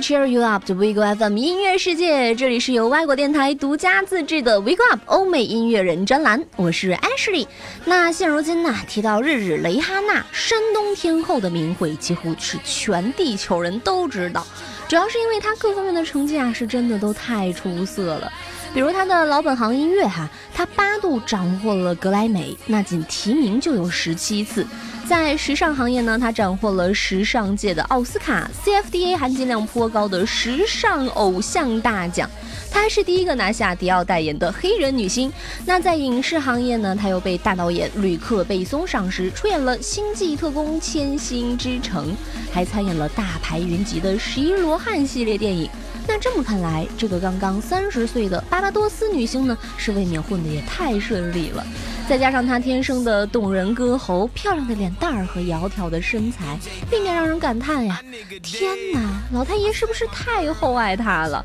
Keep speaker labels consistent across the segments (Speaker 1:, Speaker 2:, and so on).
Speaker 1: cheer you up 的 We Go FM 音乐世界，这里是由外国电台独家自制的 We Go Up 欧美音乐人专栏，我是 Ashley。那现如今呢，提到日日蕾哈娜，山东天后的名讳几乎是全地球人都知道，主要是因为她各方面的成绩啊，是真的都太出色了。比如他的老本行音乐哈，他八度斩获了格莱美，那仅提名就有十七次。在时尚行业呢，他斩获了时尚界的奥斯卡、CFDA 含金量颇高的时尚偶像大奖。她还是第一个拿下迪奥代言的黑人女星。那在影视行业呢，她又被大导演吕克·贝松赏识，出演了《星际特工：千星之城》，还参演了大牌云集的《十一罗汉》系列电影。那这么看来，这个刚刚三十岁的巴巴多斯女星呢，是未免混得也太顺利了。再加上她天生的动人歌喉、漂亮的脸蛋儿和窈窕的身材，未免让人感叹呀：天哪，老太爷是不是太厚爱她了？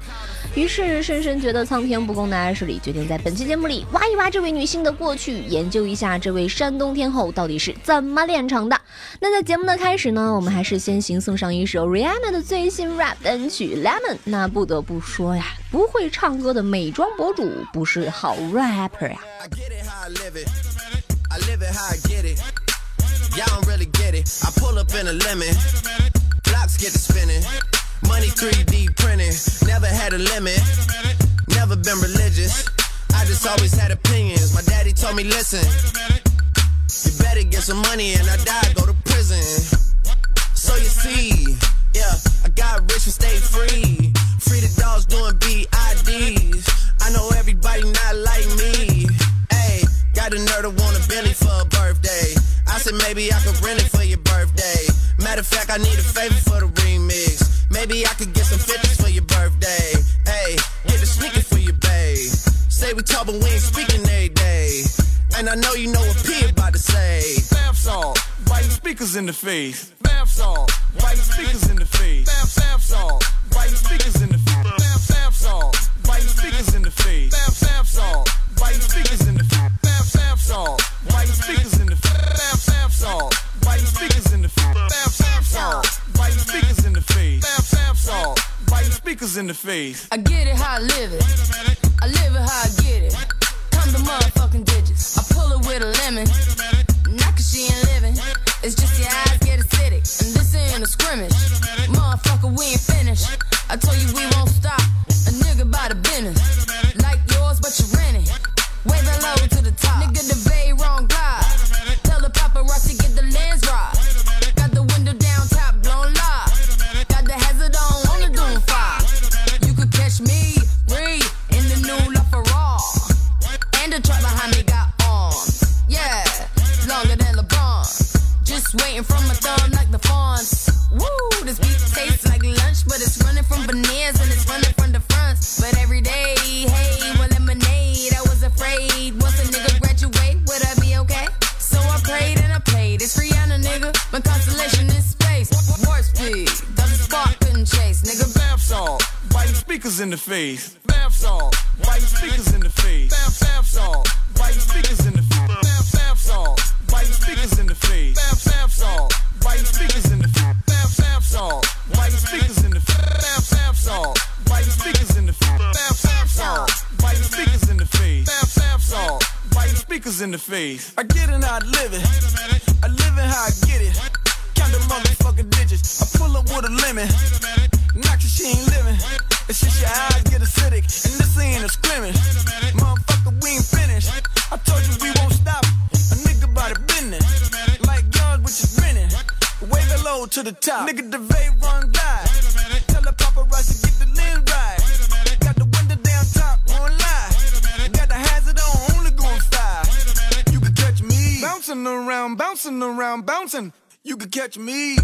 Speaker 1: 于是，深深觉得苍天不公的艾什里决定在本期节目里挖一挖这位女性的过去，研究一下这位山东天后到底是怎么炼成的。那在节目的开始呢，我们还是先行送上一首 Rihanna 的最新 rap 单曲 Lemon。那不得不说呀，不会唱歌的美妆博主不是好 rapper 呀。
Speaker 2: Money 3D printing, never had a limit, never been religious. I just always had opinions. My daddy told me, listen, you better get some money and I die, go to prison. So you see, yeah, I got rich and stayed free. Free the dogs doing BIDs. I know everybody not like me. Hey, got a nerd to want a Bentley for a birthday. I said maybe I could rent it for your birthday. Matter of fact, I need a favor for the. Maybe I could get some 50s for your birthday. Hey, get the sneaker for your babe. Say we talk, but we ain't speaking every day. And I know you know what P about to say.
Speaker 3: Bath salt, you speakers in the face? Bath salt, you speakers in the face? Bath, bath salt, you speakers in the face? Bath, bath salt, you speakers in the face? Bath, bath salt, you speakers in the face? Bath, bath salt, you speakers in the face? Bath, bath salt, you speakers in the face? Bath, bath salt, you speakers in the face? Salt, why speakers in the face?
Speaker 4: I get it how I live it. I live it how I get it. Come the motherfucking digits. I pull it with a lemon. Not cause she ain't living. It's just your eyes get acidic. And this ain't a scrimmage. Motherfucker, we ain't finished. I told you we won't stop. A nigga by the business. Like yours, but you rent it. Wave it low to the top. Nigga, the bay wrong glide. Tell the paparazzi get the lens right. You me, read in the new LaFerrari. And the truck behind me got arms. Yeah, longer than LeBron. Just waiting from my thumb like the fawns. Woo, this beat tastes like lunch, but it's running from veneers and it's running from the fronts. But every day, hey, well, lemonade.
Speaker 3: Speakers in the face? Bath salt, why you speakers in the face? Bath, bath salt, why you speakers in the face? Bath, bath salt, why you speakers in the face? Bath, bath salt, why you speakers in the face? Bath, bath salt, why you speakers in the face? Bath, bath salt, why you speakers in the face? Bath, bath salt, why you speakers in the face? Bath, bath salt, why you speakers in the face? I get it I live it. I live it how I get it. Count the motherfucking digits. I pull up with a. Not cause she ain't living. It's just your eyes get acidic. And this ain't a scrimmage. Motherfucker, we ain't finished. I told you we won't stop. A nigga by the business. Like yours, which is grinning. Wave it low to the top. Nigga, the vape run glide. Tell the paparazzi get the lens right. Got the window down top, won't lie. Got the hazard on, only going five. You could catch me bouncing around, bouncing around, bouncing. You could catch me.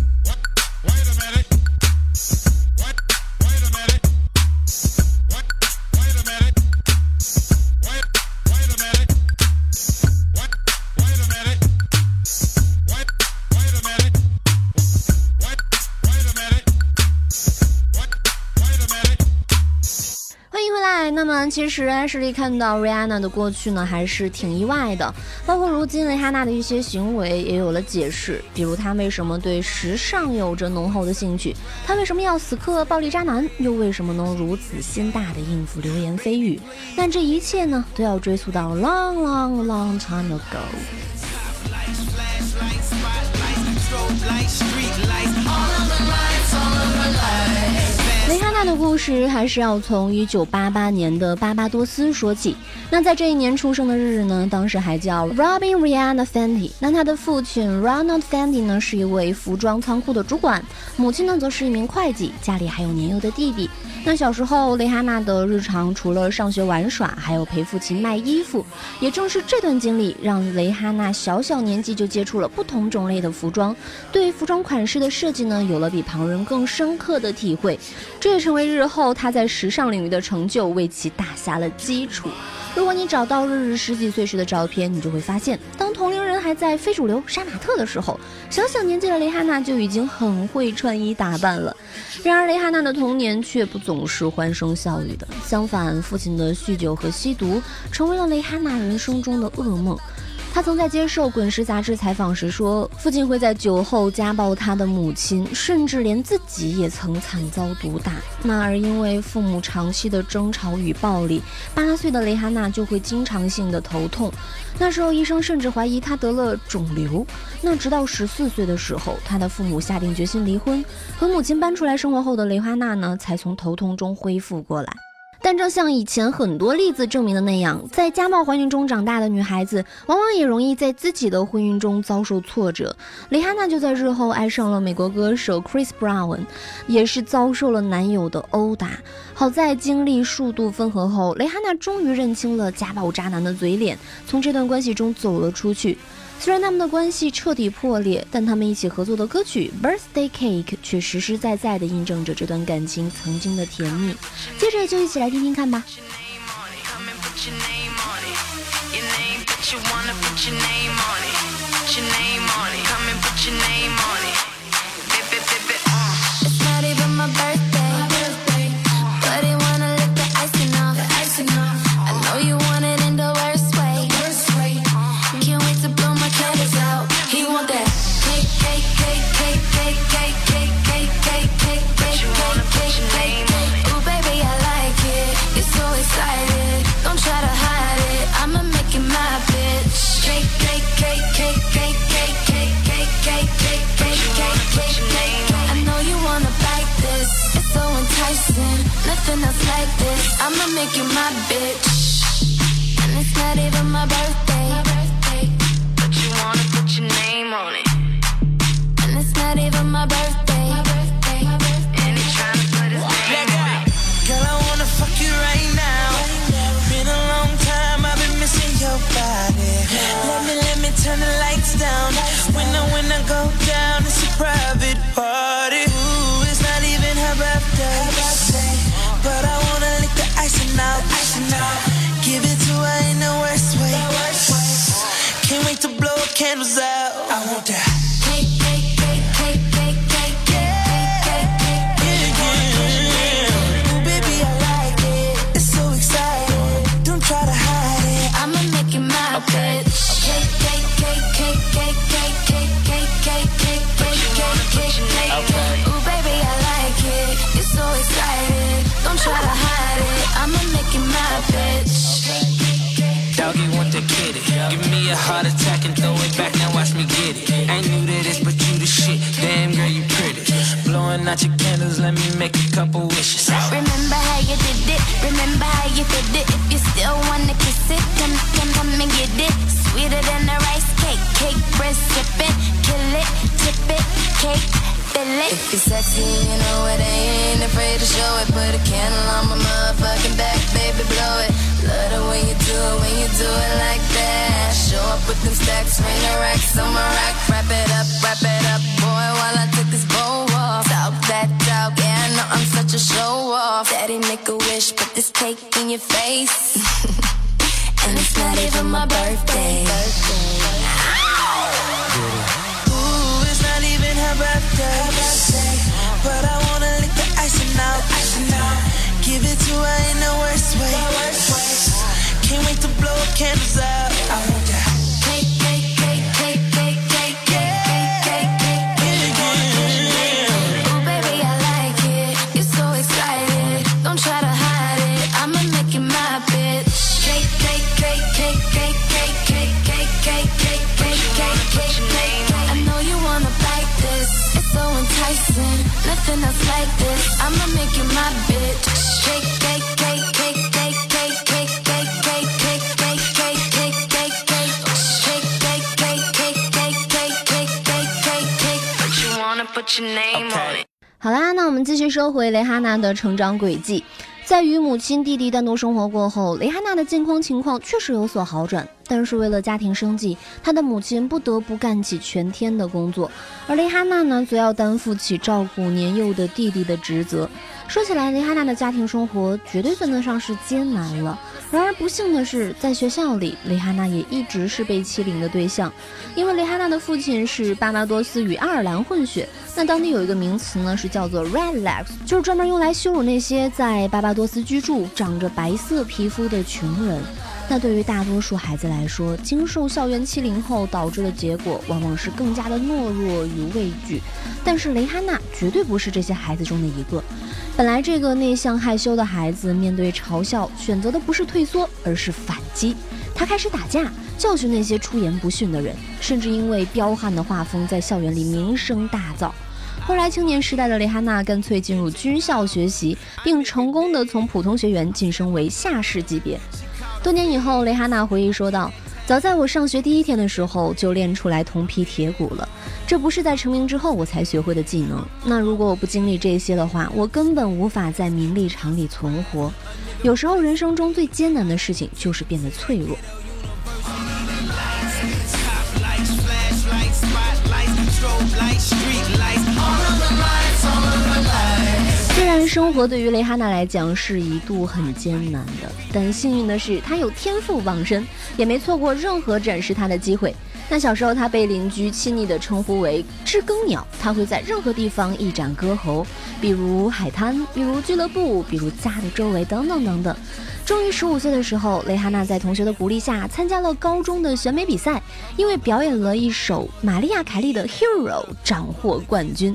Speaker 1: 回来，那么其实艾什莉看到 Rihanna 的过去呢，还是挺意外的。包括如今蕾哈娜的一些行为也有了解释，比如她为什么对时尚有着浓厚的兴趣，她为什么要死磕暴力渣男，又为什么能如此心大的应付流言蜚语？但这一切呢，都要追溯到 long long long time ago。蕾哈娜的故事还是要从一九八八年的巴巴多斯说起。那在这一年出生的日日呢，当时还叫 Robin Rihanna Fenty。那他的父亲 Ronald Fenty 呢是一位服装仓库的主管，母亲呢则是一名会计，家里还有年幼的弟弟。那小时候，蕾哈娜的日常除了上学玩耍，还有陪父亲卖衣服。也正是这段经历，让蕾哈娜小小年纪就接触了不同种类的服装，对服装款式的设计呢，有了比旁人更深刻的体会。这也成为日后她在时尚领域的成就，为其打下了基础。如果你找到日日十几岁时的照片，你就会发现，当同龄人还在非主流杀马特的时候，小小年纪的蕾哈娜就已经很会穿衣打扮了。然而，蕾哈娜的童年却不总是欢声笑语的，相反，父亲的酗酒和吸毒成为了蕾哈娜人生中的噩梦。他曾在接受《滚石》杂志采访时说，父亲会在酒后家暴他的母亲，甚至连自己也曾惨遭毒打。那而因为父母长期的争吵与暴力，八岁的蕾哈娜就会经常性的头痛。那时候医生甚至怀疑她得了肿瘤。那直到十四岁的时候，他的父母下定决心离婚，和母亲搬出来生活后的蕾哈娜呢，才从头痛中恢复过来。但正像以前很多例子证明的那样，在家暴环境中长大的女孩子，往往也容易在自己的婚姻中遭受挫折。蕾哈娜就在日后爱上了美国歌手 Chris Brown，也是遭受了男友的殴打。好在经历数度分合后，蕾哈娜终于认清了家暴渣男的嘴脸，从这段关系中走了出去。虽然他们的关系彻底破裂，但他们一起合作的歌曲《Birthday Cake》却实实在在地印证着这段感情曾经的甜蜜。接着就一起来听听看吧。Make you my bitch. And it's not even my birthday. But you wanna put your name on it. And it's not even my birthday. And he's trying to put his name on it.
Speaker 5: Girl, I wanna fuck you right now. Been a long time, I've been missing your body. Let me, let me turn the lights down. When I, when I go down, it's a private party. Ooh, it. It's so exciting. Don't try to hide it.
Speaker 4: I'ma make you my bitch. Ooh, baby, I like it. It's so exciting. Don't try to hide it. I'ma make it my bitch.
Speaker 5: Doggy want the kitty. Give me a heart attack out your candles, let me make a couple wishes.
Speaker 4: Remember how you did it? Remember how you did it? If you still wanna kiss it, come, come, come and get it. Sweeter than a rice cake, cake bread sipping, kill it, tip it, cake. Fill it. If you're sexy, you know it. Ain't afraid to show it. Put a candle on my motherfucking back, baby, blow it. Love the way you do it when you do it like that. Show up with them stacks, ring the racks on my rack. Wrap it up, wrap it up, boy, while I take this bow dog, that dog. Yeah, I know I'm such a show off. Daddy, make a wish, put this cake in your face. and it's not even my birthday.
Speaker 5: Ooh, it's not even her birthday. But I wanna lick the icing out. Give it to her in the worst way.
Speaker 4: Can't wait to blow candles out. I want. Nothing else like this. I'ma make you my bitch. Cake, cake, cake, cake, cake, cake, cake, cake, cake, cake, cake, cake, cake, cake, cake. Cake, cake, cake, cake, cake, cake, cake, cake, cake, cake. But you wanna put your name on it.
Speaker 1: 好啦，那我们继续说回蕾哈娜的成长轨迹。在与母亲、弟弟单独生活过后，蕾哈娜的健康情况确实有所好转，但是为了家庭生计，她的母亲不得不干起全天的工作，而蕾哈娜呢，则要担负起照顾年幼的弟弟的职责。说起来，蕾哈娜的家庭生活绝对算得上是艰难了。然而不幸的是，在学校里，蕾哈娜也一直是被欺凌的对象，因为蕾哈娜的父亲是巴巴多斯与爱尔兰混血。那当地有一个名词呢，是叫做 redlegs，就是专门用来羞辱那些在巴巴多斯居住、长着白色皮肤的穷人。那对于大多数孩子来说，经受校园欺凌后导致的结果，往往是更加的懦弱与畏惧。但是蕾哈娜绝对不是这些孩子中的一个。本来这个内向害羞的孩子，面对嘲笑，选择的不是退缩，而是反击。他开始打架，教训那些出言不逊的人，甚至因为彪悍的画风，在校园里名声大噪。后来，青年时代的蕾哈娜干脆进入军校学习，并成功的从普通学员晋升为下士级别。多年以后，蕾哈娜回忆说道：“早在我上学第一天的时候，就练出来铜皮铁骨了。这不是在成名之后我才学会的技能。那如果我不经历这些的话，我根本无法在名利场里存活。有时候，人生中最艰难的事情就是变得脆弱。”生活对于蕾哈娜来讲是一度很艰难的，但幸运的是，她有天赋傍身，也没错过任何展示她的机会。那小时候，她被邻居亲昵地称呼为“知更鸟”，她会在任何地方一展歌喉，比如海滩，比如俱乐部，比如家的周围，等等等等。终于十五岁的时候，蕾哈娜在同学的鼓励下参加了高中的选美比赛，因为表演了一首玛丽亚·凯莉的《Hero》，斩获冠军。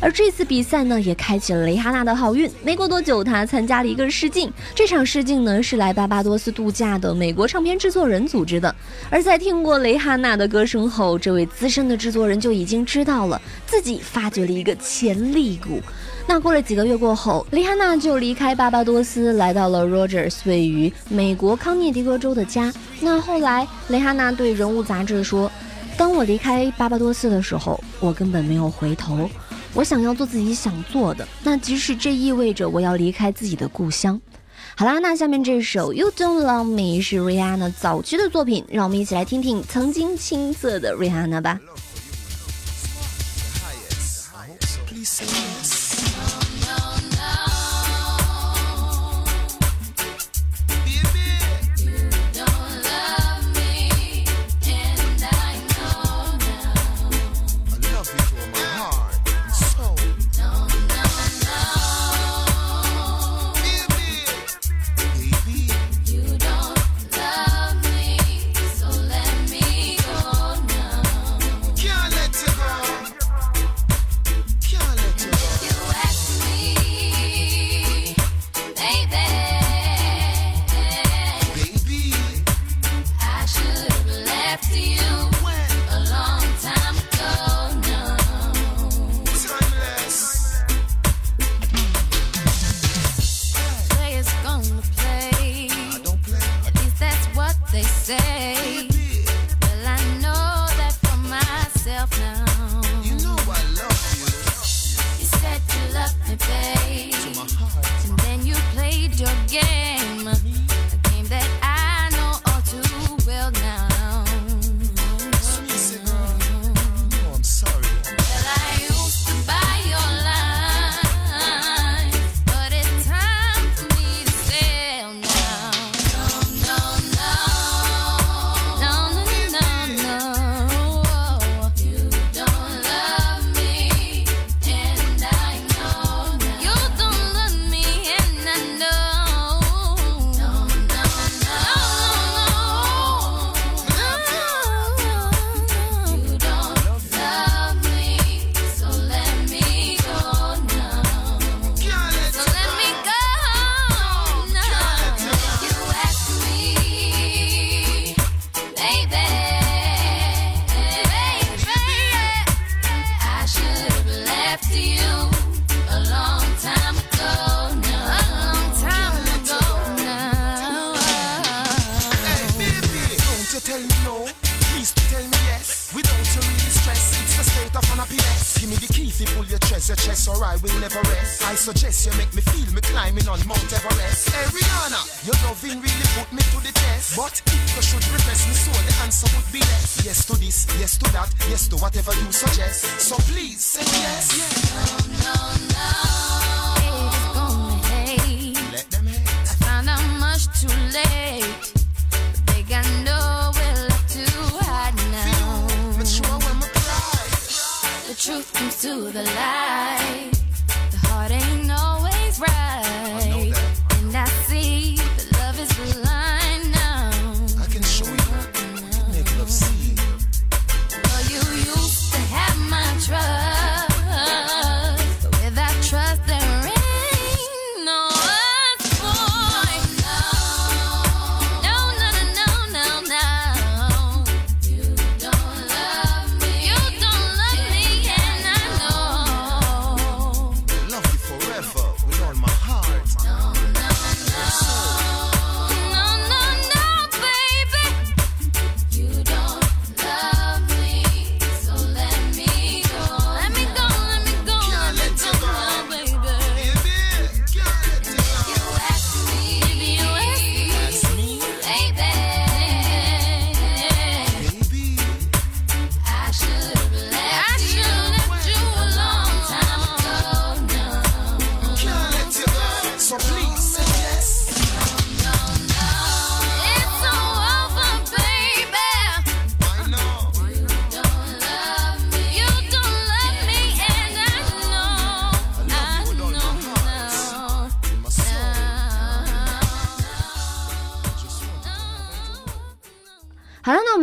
Speaker 1: 而这次比赛呢，也开启了蕾哈娜的好运。没过多久，她参加了一个试镜，这场试镜呢是来巴巴多斯度假的美国唱片制作人组织的。而在听过蕾哈娜的歌声后，这位资深的制作人就已经知道了自己发掘了一个潜力股。那过了几个月过后，蕾哈娜就离开巴巴多斯，来到了 Rogers 位于美国康涅狄格州的家。那后来，蕾哈娜对《人物》杂志说：“当我离开巴巴多斯的时候，我根本没有回头。我想要做自己想做的，那即使这意味着我要离开自己的故乡。”好啦，那下面这首《You Don't Love Me》是 Rihanna 早期的作品，让我们一起来听听曾经青涩的 Rihanna 吧。
Speaker 3: Please Raise your chest your chest, or I will never rest. I suggest you make me feel me climbing on Mount Everest. Hey Rihanna, your loving really put me to the test. But if you should repress me so the answer would be yes. Yes to this, yes to that, yes to whatever you suggest. So please say yes.
Speaker 4: No, no, haters gonna hate.
Speaker 3: Let them hate.
Speaker 4: I found out much too late. Truth comes to the light. The heart ain't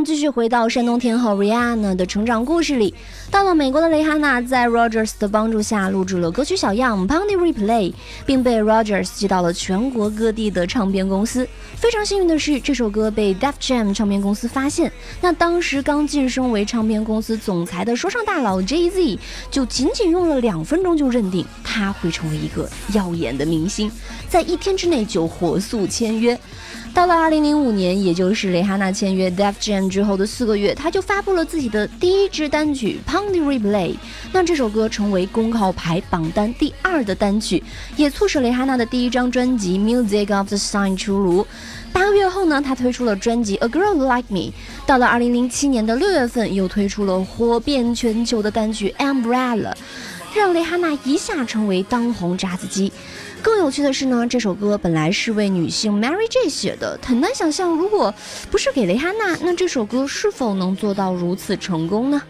Speaker 1: 继续回到山东天后 Rihanna 的成长故事里。到了美国的蕾哈娜，在 Rogers 的帮助下录制了歌曲小样《Pony Replay》，并被 Rogers 寄到了全国各地的唱片公司。非常幸运的是，这首歌被 Def Jam 唱片公司发现。那当时刚晋升为唱片公司总裁的说唱大佬 Jay Z，就仅仅用了两分钟就认定他会成为一个耀眼的明星，在一天之内就火速签约。到了2005年，也就是蕾哈娜签约 Def Jam 之后的四个月，她就发布了自己的第一支单曲《Poundy Replay》。那这首歌成为公告牌榜单第二的单曲，也促使蕾哈娜的第一张专辑《Music of the Sun》出炉。八个月后呢，她推出了专辑《A Girl Like Me》。到了2007年的六月份，又推出了火遍全球的单曲《Umbrella》，让蕾哈娜一下成为当红炸子鸡。更有趣的是呢，这首歌本来是为女性 Mary J 写的，很难想象，如果不是给蕾哈娜，那这首歌是否能做到如此成功呢？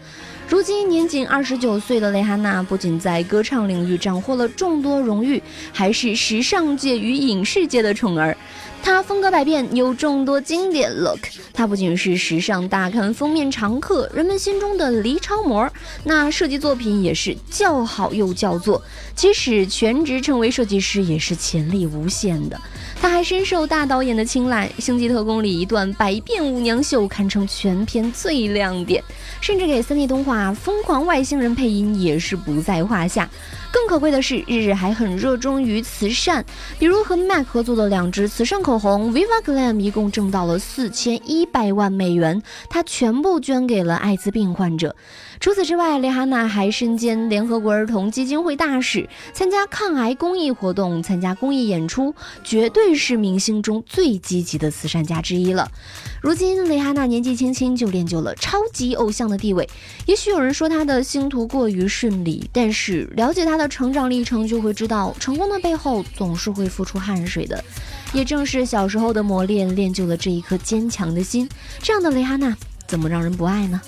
Speaker 1: 如今年仅二十九岁的蕾哈娜，不仅在歌唱领域斩获了众多荣誉，还是时尚界与影视界的宠儿。他风格百变，有众多经典 look。她不仅是时尚大刊封面常客，人们心中的黎超模，那设计作品也是叫好又叫座。即使全职成为设计师，也是潜力无限的。他还深受大导演的青睐，《星际特工》里一段百变舞娘秀堪称全片最亮点，甚至给三 D 动画《疯狂外星人》配音也是不在话下。更可贵的是，日日还很热衷于慈善，比如和 MAC 合作的两支慈善口红 Viva Glam 一共挣到了四千一百万美元，他全部捐给了艾滋病患者。除此之外，蕾哈娜还身兼联合国儿童基金会大使，参加抗癌公益活动，参加公益演出，绝对是明星中最积极的慈善家之一了。如今，蕾哈娜年纪轻轻就练就了超级偶像的地位。也许有人说她的星途过于顺利，但是了解她的成长历程，就会知道成功的背后总是会付出汗水的。也正是小时候的磨练，练就了这一颗坚强的心。这样的蕾哈娜，怎么让人不爱呢？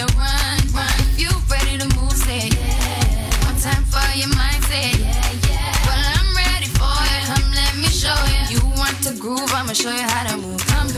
Speaker 4: A run, run. You ready to move, yeah. One time for your yeah, yeah. Well, I'm ready for it. Come, let me show you. You want to groove? I'ma show you how to move. Come,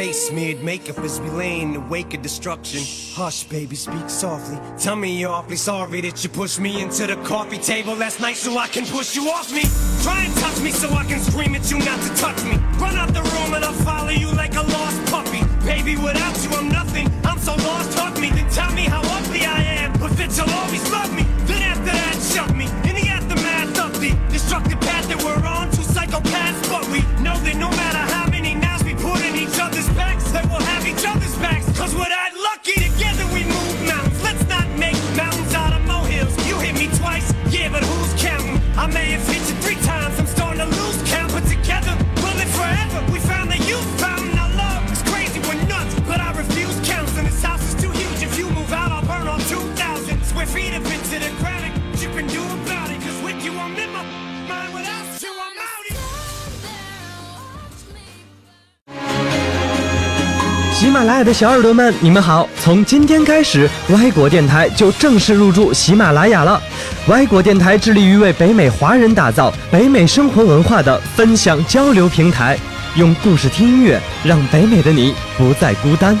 Speaker 6: face smeared makeup as we lay in the wake of destruction. Hush, baby, speak softly. Tell me you're awfully sorry that you pushed me into the coffee table last night so I can push you off me. Try and touch me so I can scream at you not to touch me. Run out the room and I'll follow you like a lost puppy. Baby, without you, I'm nothing. I'm so lost, hug me. Then tell me how ugly I am, but that you'll always love me. Then after that, shove me. In the aftermath of the destructive path that we're on, two psychopaths, but we know that no matter
Speaker 7: 喜马拉雅的小耳朵们，你们好！从今天开始，歪果电台就正式入驻喜马拉雅了。歪果电台致力于为北美华人打造北美生活文化的分享交流平台，用故事听音乐，让北美的你不再孤单。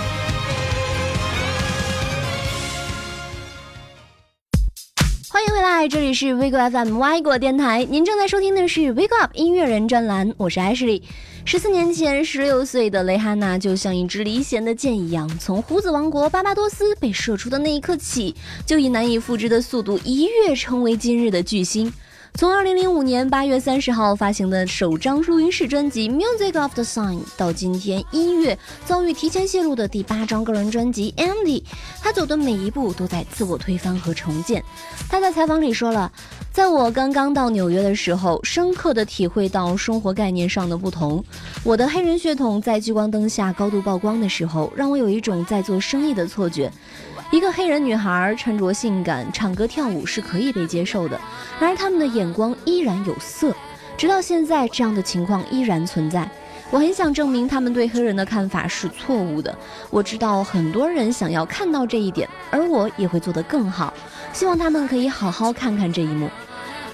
Speaker 1: 嗨，这里是 Wake Up FM 歪果电台，您正在收听的是 Wake Up 音乐人专栏，我是 Ashley。十四年前，十六岁的蕾哈娜就像一支离弦的箭一样，从胡子王国巴巴多斯被射出的那一刻起，就以难以复制的速度一跃成为今日的巨星。从二零零五年八月三十号发行的首张录音室专辑《Music of the Sign》到今天一月遭遇提前泄露的第八张个人专辑《Andy》，他走的每一步都在自我推翻和重建。他在采访里说了：“在我刚刚到纽约的时候，深刻的体会到生活概念上的不同。我的黑人血统在聚光灯下高度曝光的时候，让我有一种在做生意的错觉。”一个黑人女孩穿着性感，唱歌跳舞是可以被接受的。然而，他们的眼光依然有色。直到现在，这样的情况依然存在。我很想证明他们对黑人的看法是错误的。我知道很多人想要看到这一点，而我也会做得更好。希望他们可以好好看看这一幕。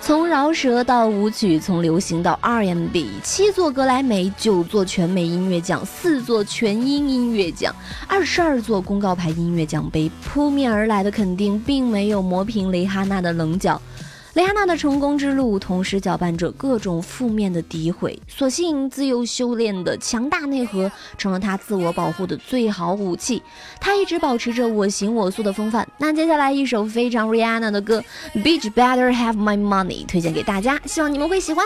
Speaker 1: 从饶舌到舞曲，从流行到 R&B，七座格莱美，九座全美音乐奖，四座全英音乐奖，二十二座公告牌音乐奖杯，扑面而来的肯定并没有磨平蕾哈娜的棱角。蕾哈娜的成功之路，同时搅拌着各种负面的诋毁。所幸，自幼修炼的强大内核，成了她自我保护的最好武器。她一直保持着我行我素的风范。那接下来一首非常 Rihanna 的歌《Bitch Better Have My Money》推荐给大家，希望你们会喜。欢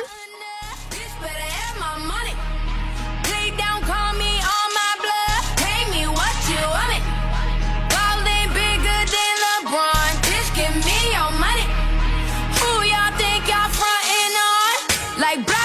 Speaker 4: like.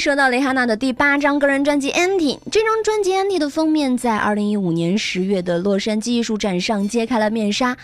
Speaker 4: 说到蕾哈娜的第八张个人专辑《Anti》，这张专辑《Anti》的封面在二零一五年十月的洛杉矶艺术展上揭开了面纱，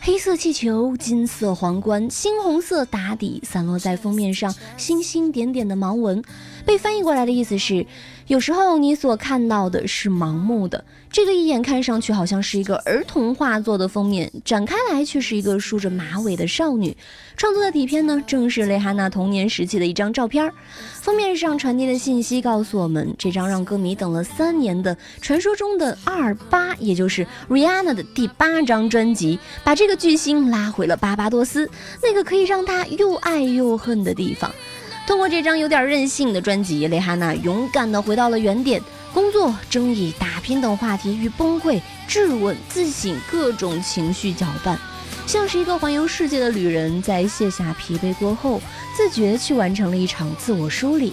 Speaker 4: 黑色气球、金色皇冠、猩红色打底，散落在封面上星星点点的盲文，被翻译过来的意思是：有时候你所看到的是盲目的。这个一眼看上去好像是一个儿童画作的封面，展开来却是一个梳着马尾的少女。创作的底片呢，正是蕾哈娜童年时期的一张照片。封面上传递的信息告诉我们，这张让歌迷等了三年的传说中的二八，也就是 Rihanna 的第八张专辑，把这个巨星拉回了巴巴多斯，那个可以让他又爱又恨的地方。通过这张有点任性的专辑，蕾哈娜勇敢地回到了原点。工作、争议、打拼等话题与崩溃、质问、自省各种情绪搅拌，像是一个环游世界的旅人，在卸下疲惫过后，自觉去完成了一场自我梳理。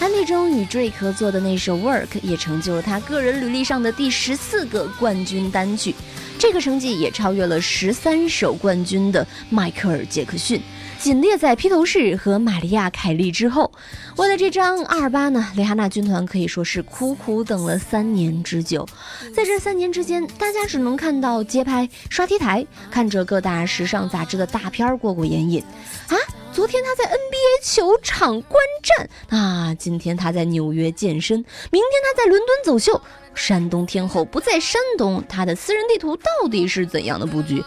Speaker 4: 安利中与 Drake 合作的那首《Work》也成就了他个人履历上的第十四个冠军单曲，这个成绩也超越了十三首冠军的迈克尔·杰克逊。仅列在披头士和玛利亚·凯莉之后。为了这张二八呢，蕾哈娜军团可以说是苦苦等了三年之久。在这三年之间，大家只能看到街拍、刷 T 台，看着各大时尚杂志的大片过过眼瘾。啊，昨天他在 NBA 球场观战，啊，今天他在纽约健身，明天他在伦敦走秀。山东天后不在山东，他的私人地图到底是怎样的布局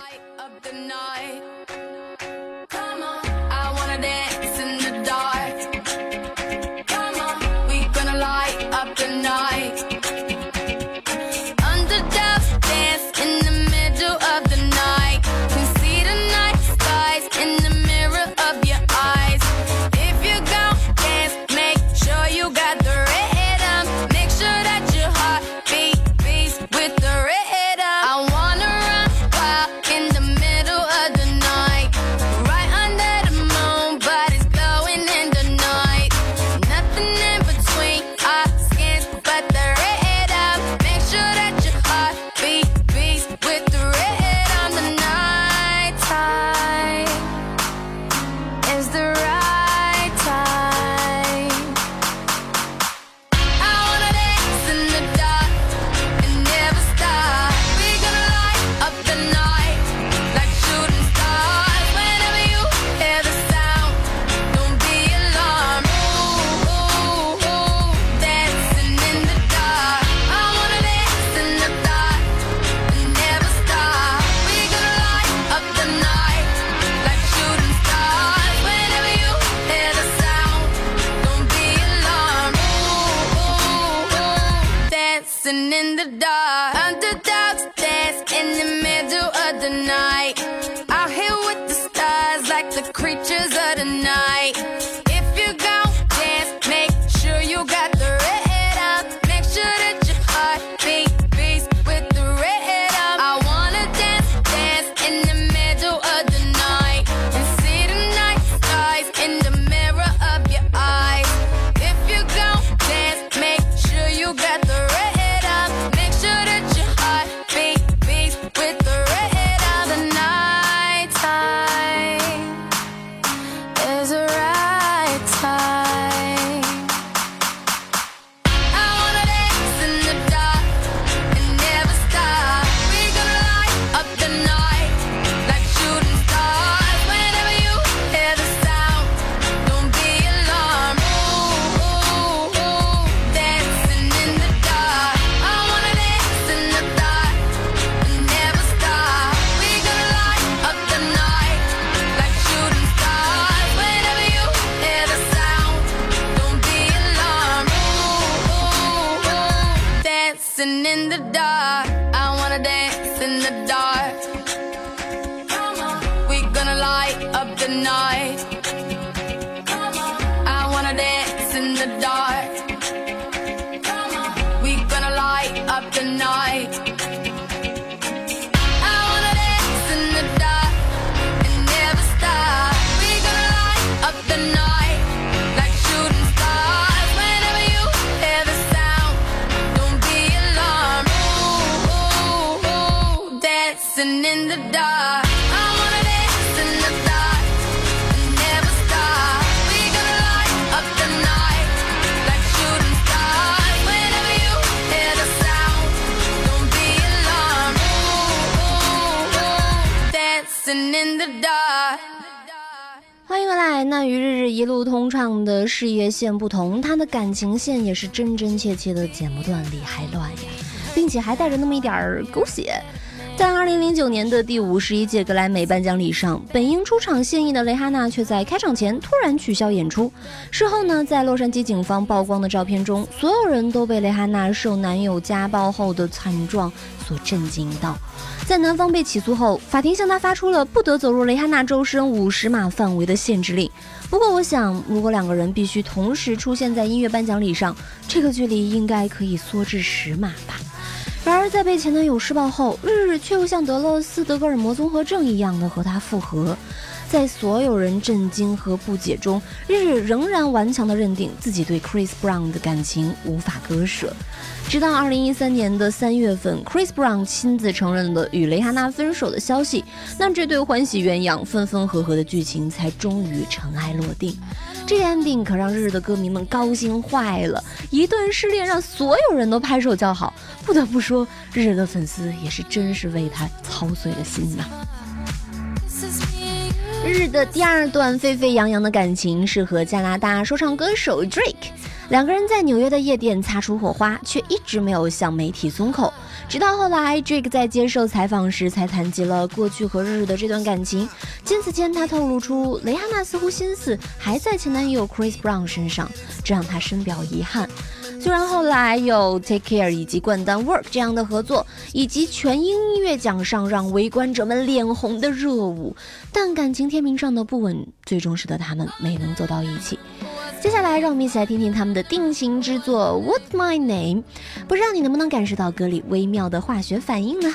Speaker 1: 线不同，他的感情线也是真真切切的剪不断理还乱呀，并且还带着那么一点儿狗血。在二零零九年的第五十一届格莱美颁奖礼上，本应出场献艺的蕾哈娜却在开场前突然取消演出。事后呢，在洛杉矶警方曝光的照片中，所有人都被蕾哈娜受男友家暴后的惨状所震惊到。在男方被起诉后，法庭向他发出了不得走入雷哈娜周身五十码范围的限制令。不过，我想，如果两个人必须同时出现在音乐颁奖礼上，这个距离应该可以缩至十码吧。然而，在被前男友施暴后，日日却又像得了斯德哥尔摩综合症一样的和他复合。在所有人震惊和不解中，日日仍然顽强地认定自己对 Chris Brown 的感情无法割舍。直到2013年的三月份，Chris Brown 亲自承认了与蕾哈娜分手的消息，那这对欢喜鸳鸯分分合合的剧情才终于尘埃落定。这 ending 可让日日的歌迷们高兴坏了，一段失恋让所有人都拍手叫好。不得不说，日日的粉丝也是真是为他操碎了心呐。日的第二段沸沸扬扬的感情是和加拿大 说唱歌手 Drake，两个人在纽约的夜店擦出火花，却一直没有向媒体松口。直到后来，Drake 在接受采访时才谈及了过去和日日的这段感情。间此间，他透露出蕾哈娜似乎心思还在前男友 Chris Brown 身上，这让他深表遗憾。虽然后来有 Take Care 以及冠单 Work 这样的合作，以及全英音乐奖上让围观者们脸红的热舞，但感情天平上的不稳，最终使得他们没能走到一起。接下来，让我们一起来听听他们的定情之作《What's My Name》，不知道你能不能感受到歌里微妙的化学反应呢？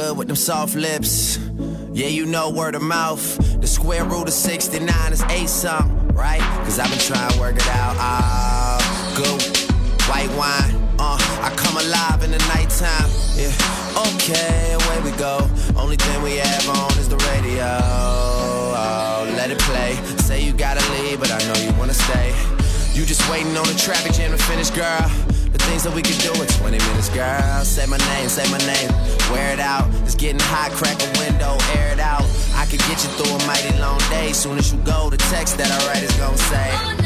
Speaker 2: Good with them soft lips. Yeah, you know word of mouth. The square root of 69 is eight something, right? Cause I've been trying to work it out. Ah, good. White wine. Uh, I come alive in the nighttime. Yeah. Okay, away we go. Only thing we have on is the radio. Oh, let it play. Say you gotta leave, but I know you wanna stay. You just waiting on the traffic jam to finish, girl. The things that we can do in 20 minutes, girl. Say my name, say my name. Wear it out. It's getting hot, crack a window, air it out. I could get you through a mighty long day. Soon as you go, the text that I write is gonna say.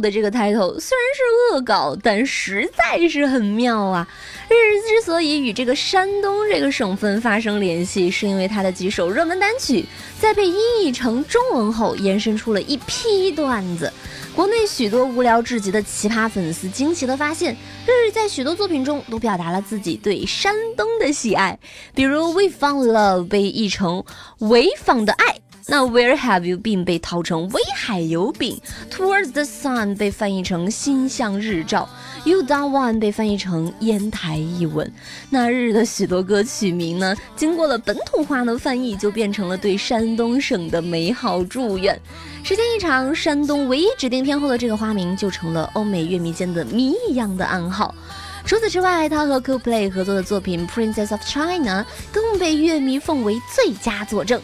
Speaker 1: 的这个 title 虽然是恶搞，但实在是很妙啊！日日之所以与这个山东这个省份发生联系，是因为他的几首热门单曲在被音译成中文后，延伸出了一批段子。国内许多无聊至极的奇葩粉丝惊奇地发现，日日在许多作品中都表达了自己对山东的喜爱，比如《We Found Love》被译成“潍坊的爱”。那 Where have you been 被套成威海油饼，Towards the sun 被翻译成心向日照，You don't want 被翻译成烟台一吻。那日的许多歌曲名呢，经过了本土化的翻译，就变成了对山东省的美好祝愿。时间一长，山东唯一指定天后的这个花名，就成了欧美乐迷间的谜一样的暗号。除此之外，他和 Coldplay 合作的作品《Princess of China》更被乐迷奉为最佳佐证。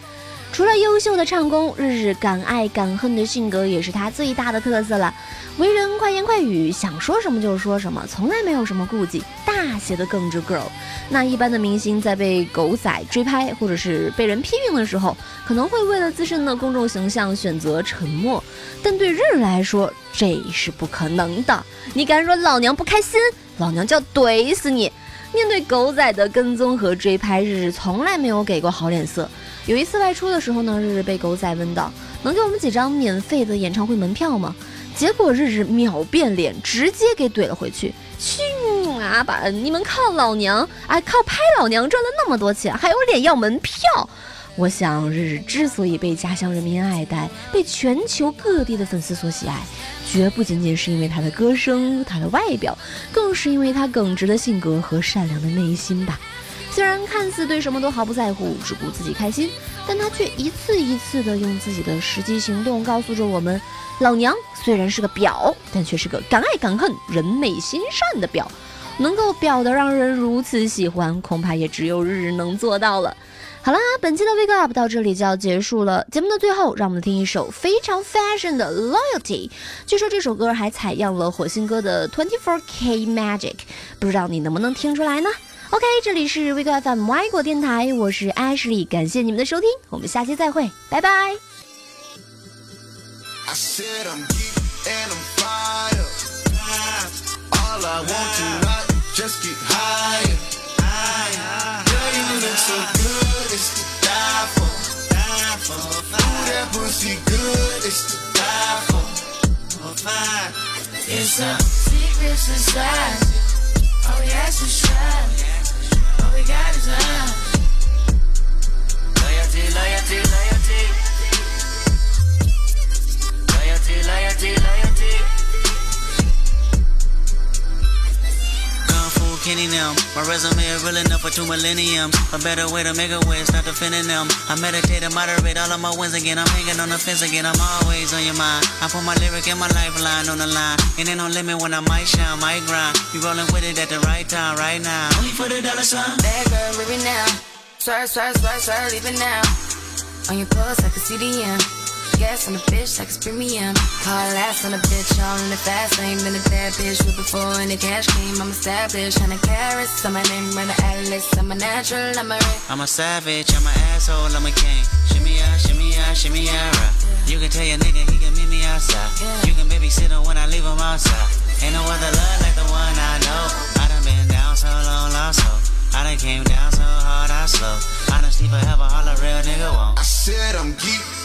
Speaker 1: 除了优秀的唱功，日日敢爱敢恨的性格也是他最大的特色了。为人快言快语，想说什么就说什么，从来没有什么顾忌，大写的耿直 girl。那一般的明星在被狗仔追拍或者是被人批评的时候，可能会为了自身的公众形象选择沉默，但对日日来说这是不可能的。你敢惹老娘不开心，老娘就要怼死你！面对狗仔的跟踪和追拍，日日从来没有给过好脸色。有一次外出的时候呢，日日被狗仔问到：“能给我们几张免费的演唱会门票吗？”结果日日秒变脸，直接给怼了回去：“去你妈吧！你们靠老娘，哎，靠拍老娘赚了那么多钱，还有脸要门票？”我想，日日之所以被家乡人民爱戴，被全球各地的粉丝所喜爱，绝不仅仅是因为他的歌声、他的外表，更是因为他耿直的性格和善良的内心吧。虽然看似对什么都毫不在乎，只顾自己开心，但他却一次一次的用自己的实际行动告诉着我们：老娘虽然是个婊，但却是个敢爱敢恨、人美心善的婊。能够婊的让人如此喜欢，恐怕也只有日日能做到了。好啦，本期的 Wake Up 到这里就要结束了。节目的最后，让我们听一首非常 fashion 的 Loyalty。据说这首歌还采样了火星哥的 Twenty Four K Magic，不知道你能不能听出来呢？OK，这里是 Wake Up FM 外国电台，我是 Ashley，感谢你们的收听，我们下期再会，拜拜。
Speaker 2: I said I'm geek and I'm fire. All I want tonight is just get higher. Girl, you look so good, it's to die for. That pussy good, it's to die for.
Speaker 4: It's a secret society. All we ask is. All we got is love. Loyalty, loyalty. Loyalty, loyalty, loyalty.
Speaker 8: Kenny them. My resume is real enough for two millenniums. A better way to make a way, stop defending them. I meditate and moderate all of my wins again. I'm hanging on the fence again. I'm always on your mind. I put my lyric and my lifeline on the line. And ain't no limit when I might shine, might grind. You rolling with it at the right time, right now. Only for the dollar sign.
Speaker 4: Bad girl, it now. Swerve, swerve, swerve, leave it now. On your pulse, I can see the M. Gas on the bitch, like it's premium. Hard ass on the bitch, all in the fast lane. Been a bad bitch with before and the cash came. I'm established, hundred carats. I'm a name, run the atlas. I'm a natural, I'm a ring.
Speaker 8: I'm a savage, I'm an asshole, I'm a king. Shimmy out, shimmy out, shimmy out. You can tell your nigga he can meet me outside. You can babysit him when I leave him outside. Ain't no other love like the one I know. I done been down so long, lost so. I done came down so hard, I slow. Honesty forever, all a real nigga won't.
Speaker 2: I said I'm geek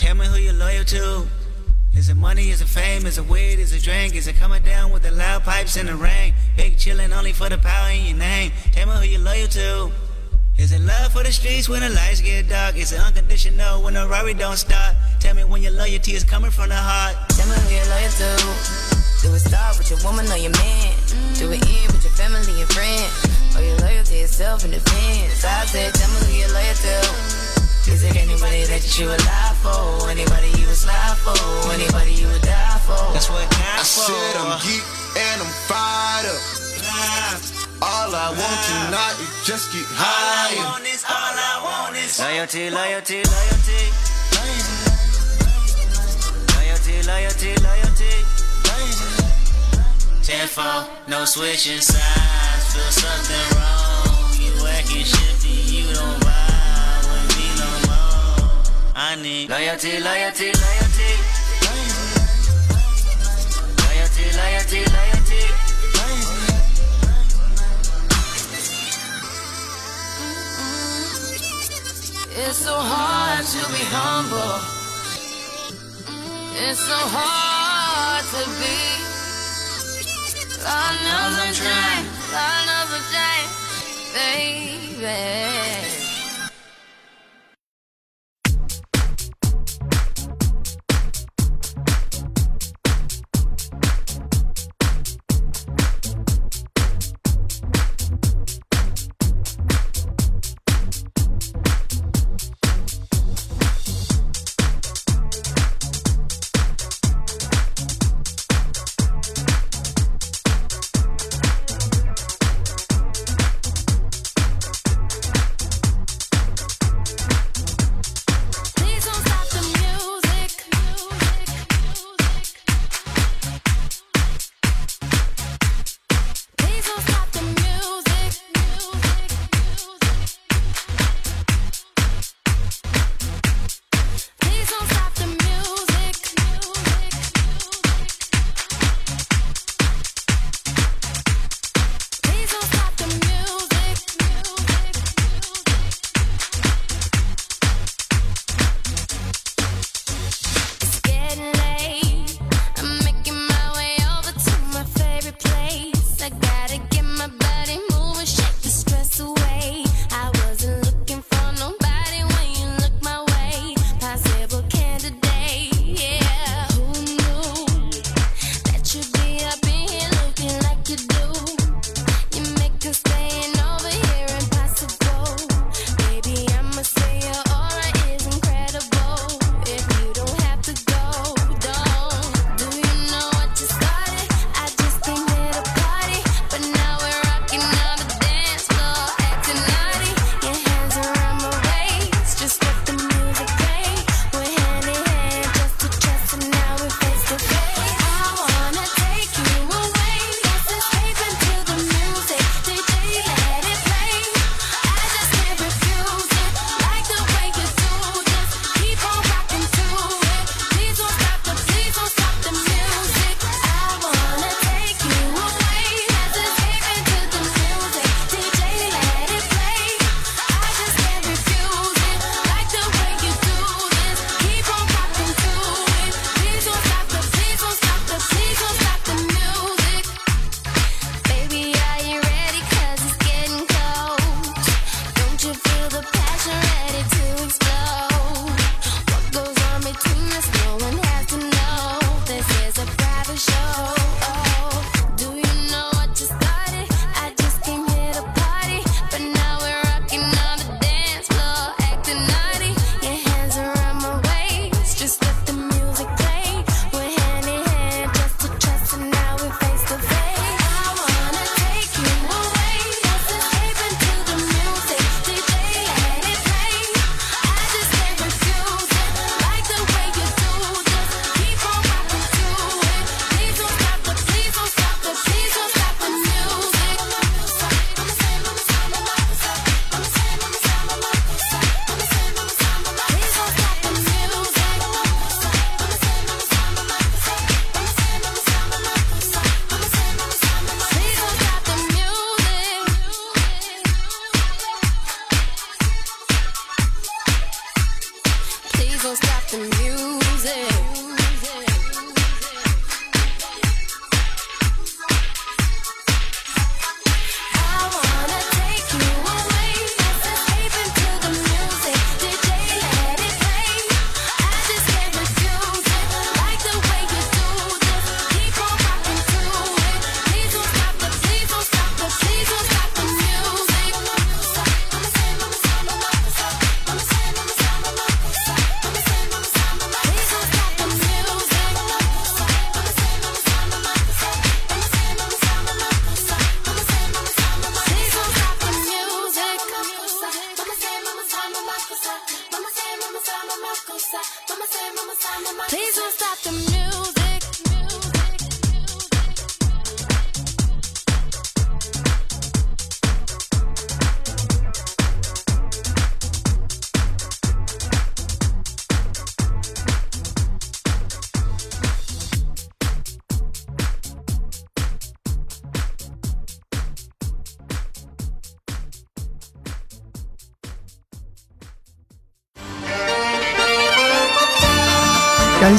Speaker 8: Tell me who you're loyal to. Is it money? Is it fame? Is it weed? Is it drink? Is it coming down with the loud pipes in the rain? Big chillin' only for the power in your name. Tell me who you're loyal to. Is it love for the streets when the lights get dark? Is it unconditional when the robbery don't start? Tell me when your loyalty is coming from the heart.
Speaker 4: Tell me who you're loyal to. Do it start with your woman or your man? Do it end with your family and friends? Or you loyal to yourself in defense? I said, tell me who you're loyal to.
Speaker 8: Is it anybody that you would lie for? Anybody you would slide for? Anybody you would die for? That's what
Speaker 9: I said I'm geek and I'm fired up. All I want tonight is just get higher.
Speaker 8: all I want is loyalty, loyalty, loyalty. Loyalty, loyalty, loyalty. Tenfold, no switching sides. Feel something wrong. You acting shifty, you don't vibe with me no more. I need loyalty, loyalty, loyalty. Loyalty, loyalty, loyalty. It's so hard to be humble. It's so hard to be another time, another time, baby.